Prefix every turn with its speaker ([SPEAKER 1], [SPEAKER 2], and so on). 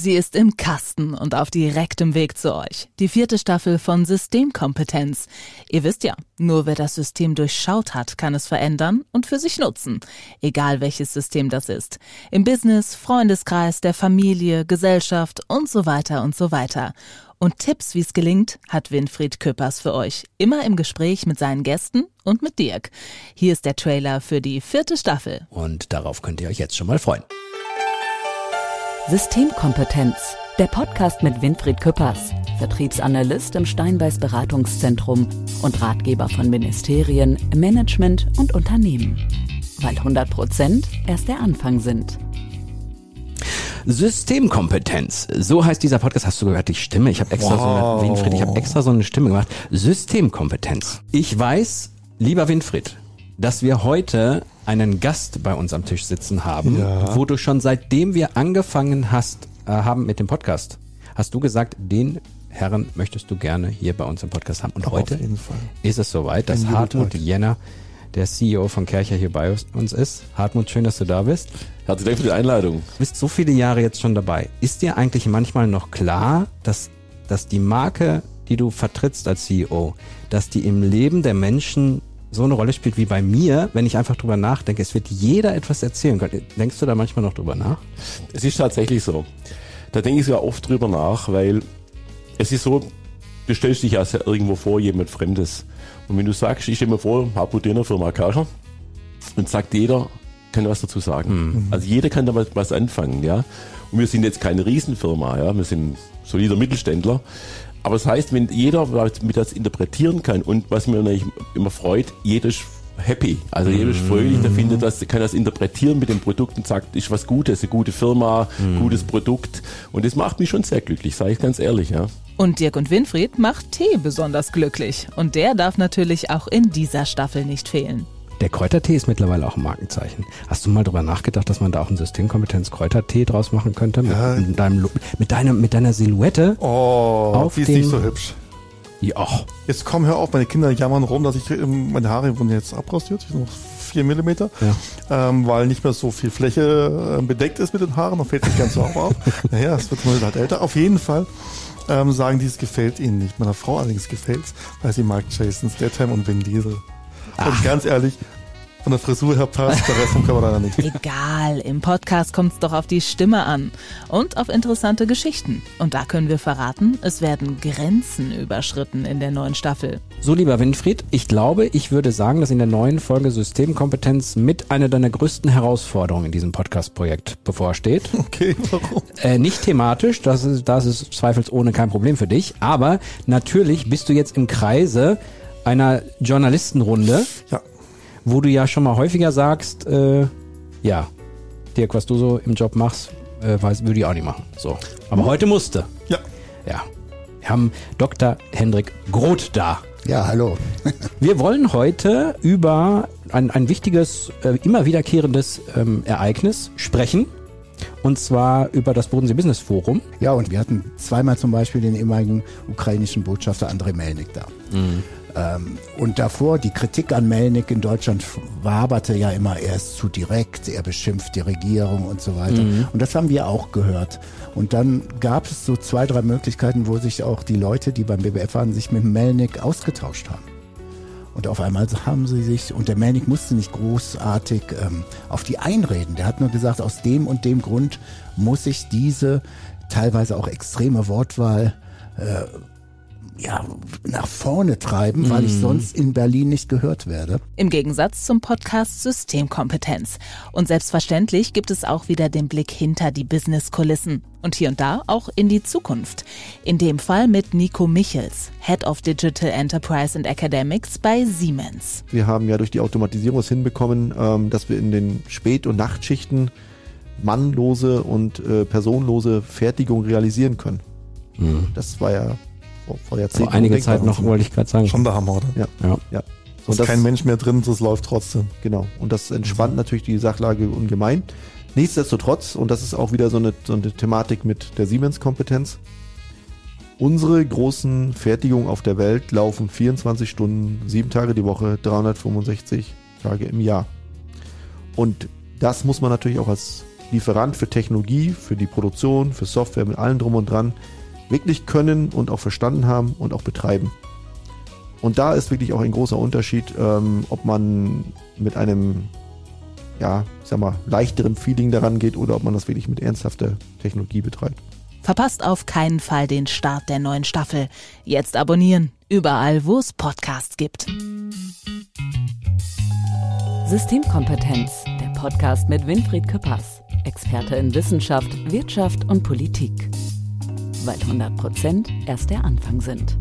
[SPEAKER 1] Sie ist im Kasten und auf direktem Weg zu euch. Die vierte Staffel von Systemkompetenz. Ihr wisst ja, nur wer das System durchschaut hat, kann es verändern und für sich nutzen. Egal welches System das ist. Im Business, Freundeskreis, der Familie, Gesellschaft und so weiter und so weiter. Und Tipps, wie es gelingt, hat Winfried Küppers für euch. Immer im Gespräch mit seinen Gästen und mit Dirk. Hier ist der Trailer für die vierte Staffel.
[SPEAKER 2] Und darauf könnt ihr euch jetzt schon mal freuen.
[SPEAKER 3] Systemkompetenz, der Podcast mit Winfried Küppers, Vertriebsanalyst im Steinbeiß Beratungszentrum und Ratgeber von Ministerien, Management und Unternehmen. Weil 100 Prozent erst der Anfang sind.
[SPEAKER 2] Systemkompetenz. So heißt dieser Podcast. Hast du gehört die Stimme? Ich habe extra
[SPEAKER 4] Wow.
[SPEAKER 2] so eine, Winfried, ich habe extra so eine Stimme gemacht. Systemkompetenz. Ich weiß, lieber Winfried, dass wir heute einen Gast bei uns am Tisch sitzen haben,
[SPEAKER 4] Ja.
[SPEAKER 2] wo du schon seitdem wir angefangen hast, äh, haben mit dem Podcast, hast du gesagt, den Herren möchtest du gerne hier bei uns im Podcast haben. Und
[SPEAKER 4] Aber
[SPEAKER 2] heute ist es soweit, dass Hartmut. Jenner, der CEO von Kercher, hier bei uns ist. Hartmut, schön, dass du da bist.
[SPEAKER 5] Herzlichen Dank für die Einladung.
[SPEAKER 2] Du bist so viele Jahre jetzt schon dabei. Ist dir eigentlich manchmal noch klar, dass, dass die Marke, die du vertrittst als CEO, dass die im Leben der Menschen so eine Rolle spielt wie bei mir, wenn ich einfach drüber nachdenke, es wird jeder etwas erzählen können. Denkst du da manchmal noch drüber nach?
[SPEAKER 5] Es ist tatsächlich so. Da denke ich sogar oft drüber nach, weil es ist so, du stellst dich ja irgendwo vor, jemand Fremdes. Und wenn du sagst, ich stelle mir vor, Hartmut Dehner, Firma Karcher, und sagt jeder, kann was dazu sagen. Also jeder kann da was, was anfangen, ja. Und wir sind jetzt keine Riesenfirma, ja. Wir sind solider Mittelständler. Aber das heißt, wenn jeder mit das interpretieren kann und was mir natürlich immer freut, jeder ist happy. Also jeder ist fröhlich, der findet das, kann das interpretieren mit dem Produkt und sagt, ist was Gutes, eine gute Firma, gutes Produkt. Und das macht mich schon sehr glücklich, sage ich ganz ehrlich, ja.
[SPEAKER 1] Und Dirk und Winfried macht Tee besonders glücklich. Und der darf natürlich auch in dieser Staffel nicht fehlen.
[SPEAKER 2] Der Kräutertee ist mittlerweile auch ein Markenzeichen. Hast du mal drüber nachgedacht, dass man da auch einen Systemkompetenz-Kräutertee draus machen könnte? Mit,
[SPEAKER 4] Ja.
[SPEAKER 2] mit, deinem, mit, deinem, mit deiner Silhouette?
[SPEAKER 4] Oh,
[SPEAKER 2] Auf
[SPEAKER 4] die ist nicht so hübsch.
[SPEAKER 2] Ja.
[SPEAKER 4] Jetzt komm, hör auf, meine Kinder jammern rum, dass ich ähm, meine Haare wurden jetzt abrasiert, ich noch vier Millimeter, ähm, weil nicht mehr so viel Fläche äh, bedeckt ist mit den Haaren, dann fällt es nicht ganz so auf. auf. Naja, es wird man halt älter. Auf jeden Fall ähm, sagen die, es gefällt ihnen nicht. Meiner Frau allerdings gefällt's, weil sie mag Jason Statham und Vin Diesel. Und ganz ehrlich, von der Frisur her passt, der Rest vom Körper leider nicht.
[SPEAKER 1] Egal, im Podcast kommt's doch auf die Stimme an und auf interessante Geschichten. Und da können wir verraten, es werden Grenzen überschritten in der neuen Staffel.
[SPEAKER 2] So, lieber Winfried, ich glaube, ich würde sagen, dass in der neuen Folge Systemkompetenz mit einer deiner größten Herausforderungen in diesem Podcast-Projekt bevorsteht.
[SPEAKER 4] Okay, warum?
[SPEAKER 2] Äh, nicht thematisch, das ist, das ist zweifelsohne kein Problem für dich, aber natürlich bist du jetzt im Kreise einer Journalistenrunde,
[SPEAKER 4] Ja,
[SPEAKER 2] wo du ja schon mal häufiger sagst, äh, ja, Dirk, was du so im Job machst, äh, weiß, würde ich auch nicht machen. So. Aber heute musste.
[SPEAKER 4] ja.
[SPEAKER 2] Ja. Wir haben Dr. Hendrik Groth da.
[SPEAKER 6] Ja, hallo.
[SPEAKER 2] Wir wollen heute über ein, ein wichtiges, äh, immer wiederkehrendes ähm, Ereignis sprechen. Und zwar über das Bodensee Business Forum.
[SPEAKER 6] Ja, und wir hatten zweimal zum Beispiel den ehemaligen ukrainischen Botschafter Andrei Melnik da. Ähm, und davor, die Kritik an Melnik in Deutschland waberte ja immer, er ist zu direkt, er beschimpft die Regierung und so weiter. Und das haben wir auch gehört. Und dann gab es so zwei, drei Möglichkeiten, wo sich auch die Leute, die beim BBF waren, sich mit Melnik ausgetauscht haben. Und auf einmal haben sie sich, und der Melnik musste nicht großartig ähm, auf die einreden. Der hat nur gesagt, aus dem und dem Grund muss ich diese teilweise auch extreme Wortwahl äh, ja, nach vorne treiben, weil ich sonst in Berlin nicht gehört werde.
[SPEAKER 1] Im Gegensatz zum Podcast Systemkompetenz. Und selbstverständlich gibt es auch wieder den Blick hinter die Business-Kulissen. Und hier und da auch in die Zukunft. In dem Fall mit Nico Michels, Head of Digital Enterprise and Academics bei Siemens.
[SPEAKER 7] Wir haben ja durch die Automatisierung es hinbekommen, ähm, dass wir in den Spät- und Nachtschichten mannlose und äh, personenlose Fertigung realisieren können. Das war ja vor, vor Jahrzehnten
[SPEAKER 2] Vor einiger. Zeit noch, wollte ich gerade sagen.
[SPEAKER 4] Schon der Hammer, oder?
[SPEAKER 7] Ja,
[SPEAKER 2] Ja.
[SPEAKER 7] ja.
[SPEAKER 4] Da ist
[SPEAKER 7] das-
[SPEAKER 4] kein Mensch mehr drin, das läuft trotzdem.
[SPEAKER 7] Genau. Und das entspannt natürlich die Sachlage ungemein. Nichtsdestotrotz, und das ist auch wieder so eine, so eine Thematik mit der Siemens-Kompetenz, unsere großen Fertigungen auf der Welt laufen 24 Stunden, sieben Tage die Woche, 365 Tage im Jahr. Und das muss man natürlich auch als Lieferant für Technologie, für die Produktion, für Software mit allem drum und dran wirklich können und auch verstanden haben und auch betreiben. Und da ist wirklich auch ein großer Unterschied, ähm, ob man mit einem, ja, ich sag mal, leichteren Feeling daran geht oder ob man das wirklich mit ernsthafter Technologie betreibt.
[SPEAKER 1] Verpasst auf keinen Fall den Start der neuen Staffel. Jetzt abonnieren, überall wo es Podcasts gibt.
[SPEAKER 3] Systemkompetenz, der Podcast mit Winfried Küppers, Experte in Wissenschaft, Wirtschaft und Politik. Weil 100 Prozent erst der Anfang sind.